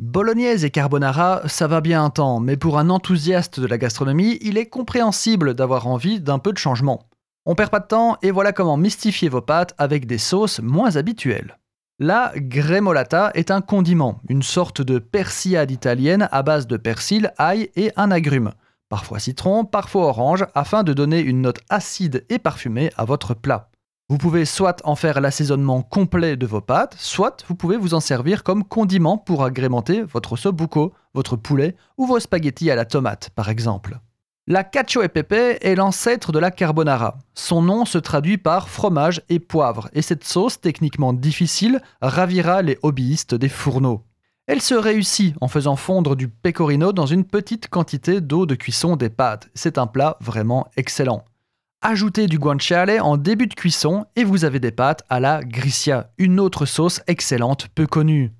Bolognaise et carbonara, ça va bien un temps, mais pour un enthousiaste de la gastronomie, il est compréhensible d'avoir envie d'un peu de changement. On perd pas de temps et voilà comment mystifier vos pâtes avec des sauces moins habituelles. La gremolata est un condiment, une sorte de persillade italienne à base de persil, ail et un agrume, parfois citron, parfois orange, afin de donner une note acide et parfumée à votre plat. Vous pouvez soit en faire l'assaisonnement complet de vos pâtes, soit vous pouvez vous en servir comme condiment pour agrémenter votre sobuco, votre poulet ou vos spaghettis à la tomate, par exemple. La cacio e pepe est l'ancêtre de la carbonara. Son nom se traduit par fromage et poivre, et cette sauce techniquement difficile ravira les hobbyistes des fourneaux. Elle se réussit en faisant fondre du pecorino dans une petite quantité d'eau de cuisson des pâtes. C'est un plat vraiment excellent. Ajoutez du guanciale en début de cuisson et vous avez des pâtes à la gricia, une autre sauce excellente peu connue.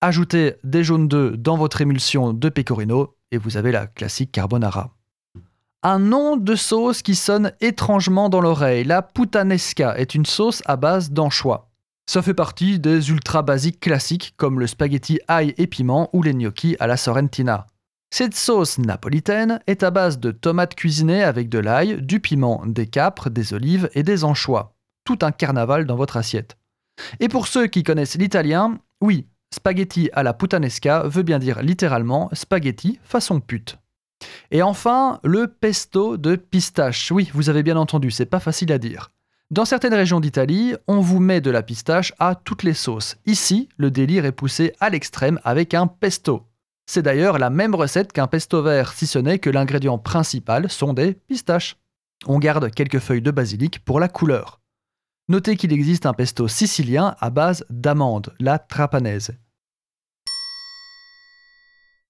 Ajoutez des jaunes d'œufs dans votre émulsion de pecorino et vous avez la classique carbonara. Un nom de sauce qui sonne étrangement dans l'oreille, la puttanesca est une sauce à base d'anchois. Ça fait partie des ultra basiques classiques comme le spaghetti ail et piment ou les gnocchis à la sorrentina. Cette sauce napolitaine est à base de tomates cuisinées avec de l'ail, du piment, des capres, des olives et des anchois. Tout un carnaval dans votre assiette. Et pour ceux qui connaissent l'italien, oui, spaghetti à la puttanesca veut bien dire littéralement spaghetti façon pute. Et enfin, le pesto de pistache. Oui, vous avez bien entendu, c'est pas facile à dire. Dans certaines régions d'Italie, on vous met de la pistache à toutes les sauces. Ici, le délire est poussé à l'extrême avec un pesto. C'est d'ailleurs la même recette qu'un pesto vert, si ce n'est que l'ingrédient principal sont des pistaches. On garde quelques feuilles de basilic pour la couleur. Notez qu'il existe un pesto sicilien à base d'amandes, la trapanese.